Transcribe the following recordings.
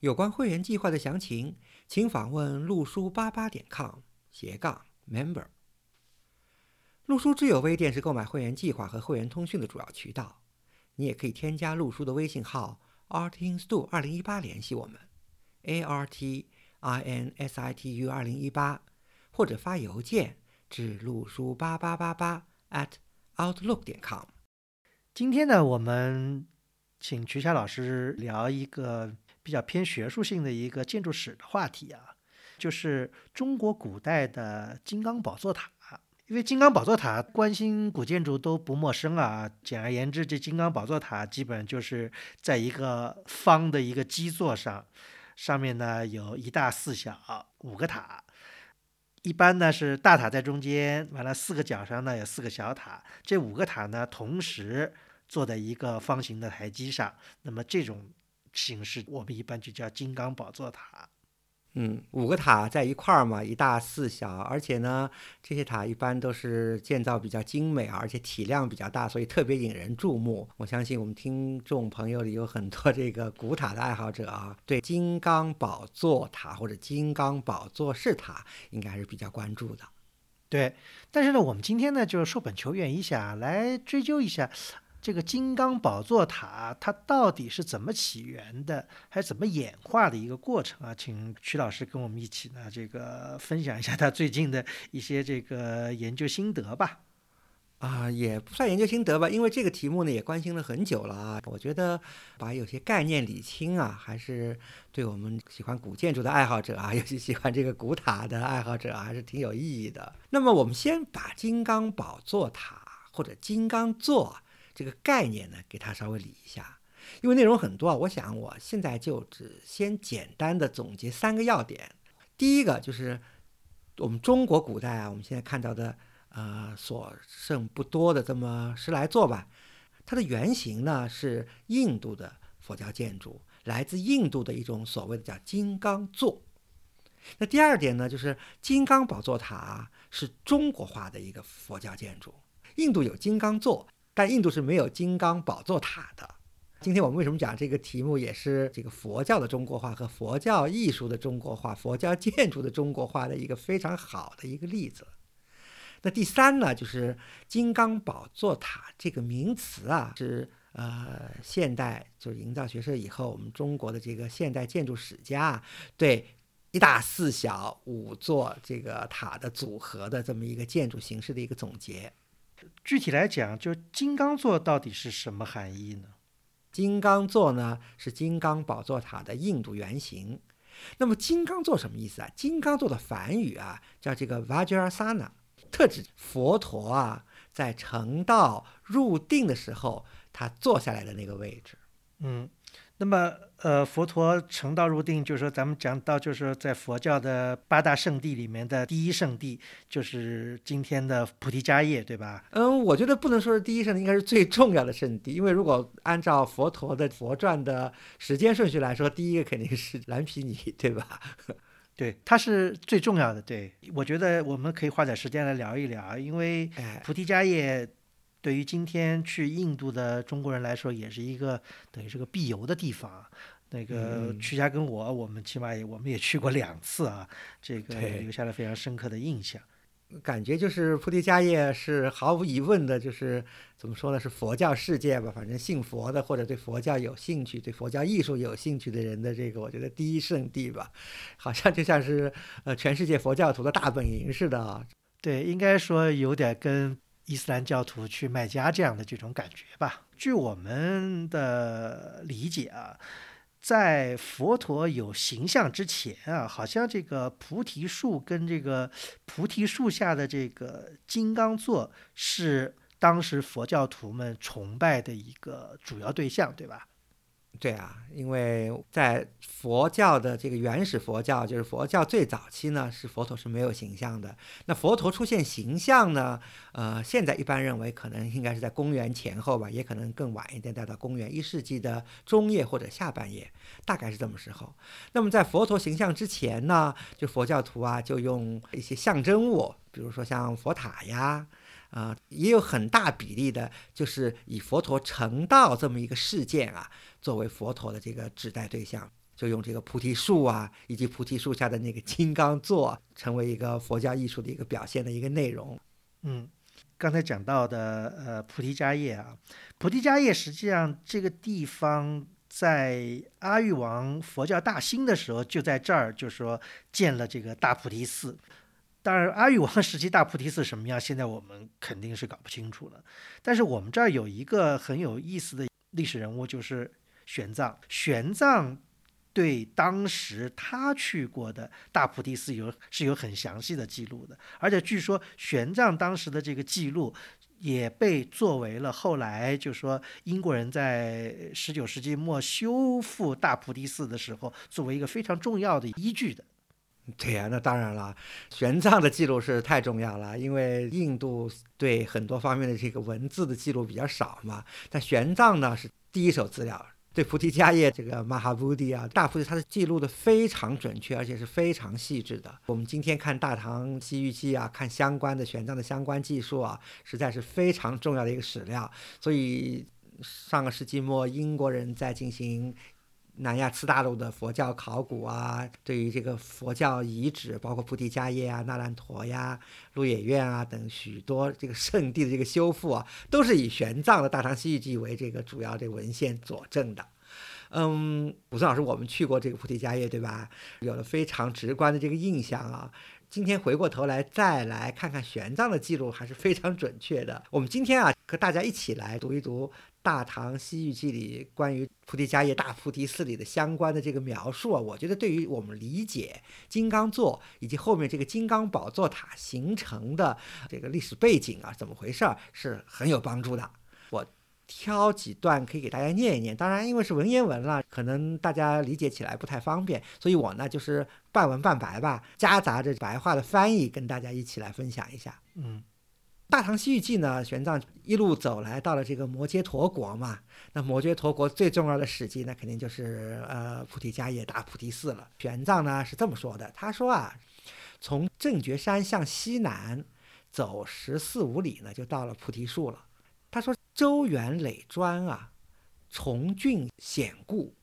有关会员计划的详情，请访问陆书八八点 com 斜杠 member。陆书之友微店是购买会员计划和会员通讯的主要渠道。你也可以添加陆书的微信号 artinstu 二零一八联系我们，a r t i n s i t u 二零一八，或者发邮件至陆书八八八八 at outlook 点 com。今天呢，我们请瞿霞老师聊一个。比较偏学术性的一个建筑史的话题啊，就是中国古代的金刚宝座塔。因为金刚宝座塔，关心古建筑都不陌生啊。简而言之，这金刚宝座塔基本就是在一个方的一个基座上，上面呢有一大四小五个塔。一般呢是大塔在中间，完了四个角上呢有四个小塔，这五个塔呢同时坐在一个方形的台基上。那么这种。形式我们一般就叫金刚宝座塔。嗯，五个塔在一块儿嘛，一大四小，而且呢，这些塔一般都是建造比较精美，而且体量比较大，所以特别引人注目。我相信我们听众朋友里有很多这个古塔的爱好者啊，对金刚宝座塔或者金刚宝座式塔应该还是比较关注的。对，但是呢，我们今天呢，就是说本求源一下，来追究一下。这个金刚宝座塔它到底是怎么起源的，还是怎么演化的一个过程啊？请曲老师跟我们一起呢，这个分享一下他最近的一些这个研究心得吧。啊，也不算研究心得吧，因为这个题目呢也关心了很久了啊。我觉得把有些概念理清啊，还是对我们喜欢古建筑的爱好者啊，尤其喜欢这个古塔的爱好者，还是挺有意义的。那么我们先把金刚宝座塔或者金刚座。这个概念呢，给它稍微理一下，因为内容很多啊。我想我现在就只先简单的总结三个要点。第一个就是我们中国古代啊，我们现在看到的呃所剩不多的这么十来座吧，它的原型呢是印度的佛教建筑，来自印度的一种所谓的叫金刚座。那第二点呢，就是金刚宝座塔是中国化的一个佛教建筑，印度有金刚座。但印度是没有金刚宝座塔的。今天我们为什么讲这个题目，也是这个佛教的中国化和佛教艺术的中国化、佛教建筑的中国化的一个非常好的一个例子。那第三呢，就是金刚宝座塔这个名词啊，是呃现代就是营造学社以后，我们中国的这个现代建筑史家对一大四小五座这个塔的组合的这么一个建筑形式的一个总结。具体来讲，就金刚座到底是什么含义呢？金刚座呢是金刚宝座塔的印度原型。那么金刚座什么意思啊？金刚座的梵语啊叫这个 Vajrasana，特指佛陀啊在成道入定的时候他坐下来的那个位置。嗯。那么，呃，佛陀成道入定，就是说，咱们讲到，就是说，在佛教的八大圣地里面的第一圣地，就是今天的菩提迦叶，对吧？嗯，我觉得不能说是第一圣地，应该是最重要的圣地，因为如果按照佛陀的佛传的时间顺序来说，第一个肯定是蓝毗尼，对吧？对，它是最重要的。对，我觉得我们可以花点时间来聊一聊，因为菩提迦叶。对于今天去印度的中国人来说，也是一个等于是个必游的地方。那个曲家跟我，我们起码也我们也去过两次啊，这个留下了非常深刻的印象。感觉就是菩提迦叶是毫无疑问的，就是怎么说呢，是佛教世界吧，反正信佛的或者对佛教有兴趣、对佛教艺术有兴趣的人的这个，我觉得第一圣地吧，好像就像是呃全世界佛教徒的大本营似的啊。对，应该说有点跟。伊斯兰教徒去麦加这样的这种感觉吧。据我们的理解啊，在佛陀有形象之前啊，好像这个菩提树跟这个菩提树下的这个金刚座是当时佛教徒们崇拜的一个主要对象，对吧？对啊，因为在佛教的这个原始佛教，就是佛教最早期呢，是佛陀是没有形象的。那佛陀出现形象呢，呃，现在一般认为可能应该是在公元前后吧，也可能更晚一点，待到公元一世纪的中叶或者下半叶，大概是这么时候。那么在佛陀形象之前呢，就佛教徒啊，就用一些象征物，比如说像佛塔呀。啊，也有很大比例的，就是以佛陀成道这么一个事件啊，作为佛陀的这个指代对象，就用这个菩提树啊，以及菩提树下的那个金刚座，成为一个佛教艺术的一个表现的一个内容。嗯，刚才讲到的呃菩提迦叶啊，菩提迦叶实际上这个地方在阿育王佛教大兴的时候，就在这儿，就是说建了这个大菩提寺。当然，阿育王时期大菩提寺什么样，现在我们肯定是搞不清楚了。但是我们这儿有一个很有意思的历史人物，就是玄奘。玄奘对当时他去过的大菩提寺有是有很详细的记录的，而且据说玄奘当时的这个记录也被作为了后来就说英国人在十九世纪末修复大菩提寺的时候，作为一个非常重要的依据的。对呀，那当然了，玄奘的记录是太重要了，因为印度对很多方面的这个文字的记录比较少嘛。但玄奘呢是第一手资料，对菩提迦叶这个马哈菩提啊，大菩提，他的记录的非常准确，而且是非常细致的。我们今天看《大唐西域记》啊，看相关的玄奘的相关技术啊，实在是非常重要的一个史料。所以上个世纪末，英国人在进行。南亚次大陆的佛教考古啊，对于这个佛教遗址，包括菩提迦叶啊、那烂陀呀、鹿野苑啊等许多这个圣地的这个修复啊，都是以玄奘的《大唐西域记》为这个主要的文献佐证的。嗯，武松老师，我们去过这个菩提迦叶，对吧？有了非常直观的这个印象啊。今天回过头来再来看看玄奘的记录，还是非常准确的。我们今天啊，和大家一起来读一读。《大唐西域记》里关于菩提迦叶大菩提寺里的相关的这个描述啊，我觉得对于我们理解金刚座以及后面这个金刚宝座塔形成的这个历史背景啊，怎么回事儿是很有帮助的。我挑几段可以给大家念一念，当然因为是文言文了，可能大家理解起来不太方便，所以我呢就是半文半白吧，夹杂着白话的翻译，跟大家一起来分享一下。嗯。《大唐西域记》呢，玄奘一路走来到了这个摩揭陀国嘛。那摩揭陀国最重要的史迹，那肯定就是呃菩提迦叶大菩提寺了。玄奘呢是这么说的，他说啊，从正觉山向西南走十四五里呢，就到了菩提树了。他说周园垒砖啊，重峻险固，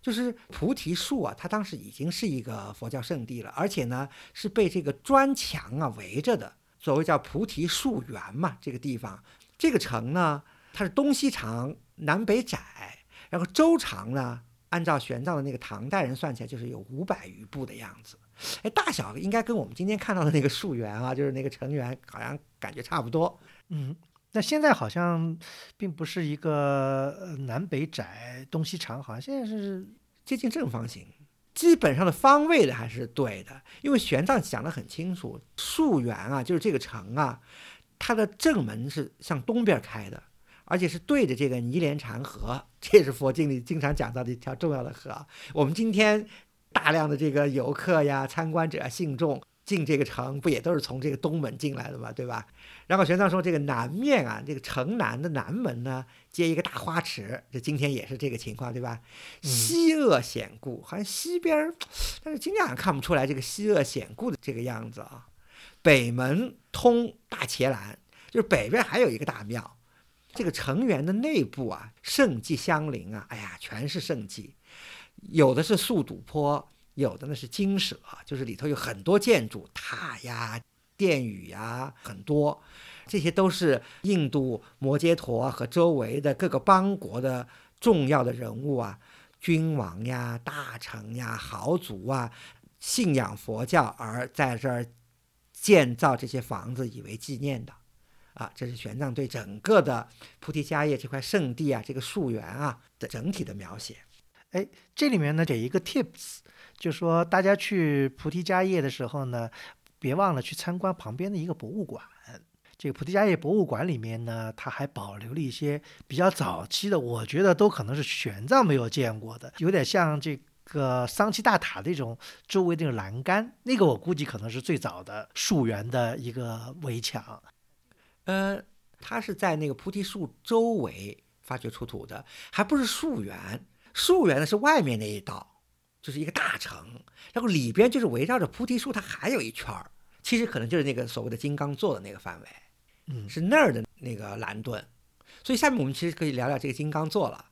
就是菩提树啊，它当时已经是一个佛教圣地了，而且呢是被这个砖墙啊围着的。所谓叫菩提树园嘛，这个地方，这个城呢，它是东西长，南北窄，然后周长呢，按照玄奘的那个唐代人算起来，就是有五百余步的样子。哎，大小应该跟我们今天看到的那个树园啊，就是那个城园，好像感觉差不多。嗯，那现在好像并不是一个南北窄、东西长，好像现在是接近正方形。基本上的方位的还是对的，因为玄奘讲得很清楚，溯源啊，就是这个城啊，它的正门是向东边开的，而且是对着这个尼连禅河，这也是佛经里经常讲到的一条重要的河。我们今天大量的这个游客呀、参观者、信众。进这个城不也都是从这个东门进来的嘛，对吧？然后玄奘说，这个南面啊，这个城南的南门呢，接一个大花池，这今天也是这个情况，对吧？西恶险固，好像西边儿，但是今天好像看不出来这个西恶险固的这个样子啊。北门通大伽蓝，就是北边还有一个大庙。这个城垣的内部啊，圣迹相邻啊，哎呀，全是圣迹，有的是素堵坡。有的呢是精舍，就是里头有很多建筑塔呀、殿宇呀，很多，这些都是印度摩揭陀和周围的各个邦国的重要的人物啊，君王呀、大臣呀、豪族啊，信仰佛教而在这儿建造这些房子以为纪念的，啊，这是玄奘对整个的菩提迦叶这块圣地啊，这个树园啊的整体的描写。哎，这里面呢给一个 tips。就说大家去菩提迦叶的时候呢，别忘了去参观旁边的一个博物馆。这个菩提迦叶博物馆里面呢，它还保留了一些比较早期的，我觉得都可能是玄奘没有见过的，有点像这个桑奇大塔这种周围那种栏杆，那个我估计可能是最早的树园的一个围墙。呃，它是在那个菩提树周围发掘出土的，还不是树园。树园呢是外面那一道，就是一个大城，然后里边就是围绕着菩提树，它还有一圈儿。其实可能就是那个所谓的金刚座的那个范围，嗯，是那儿的那个蓝盾。所以下面我们其实可以聊聊这个金刚座了。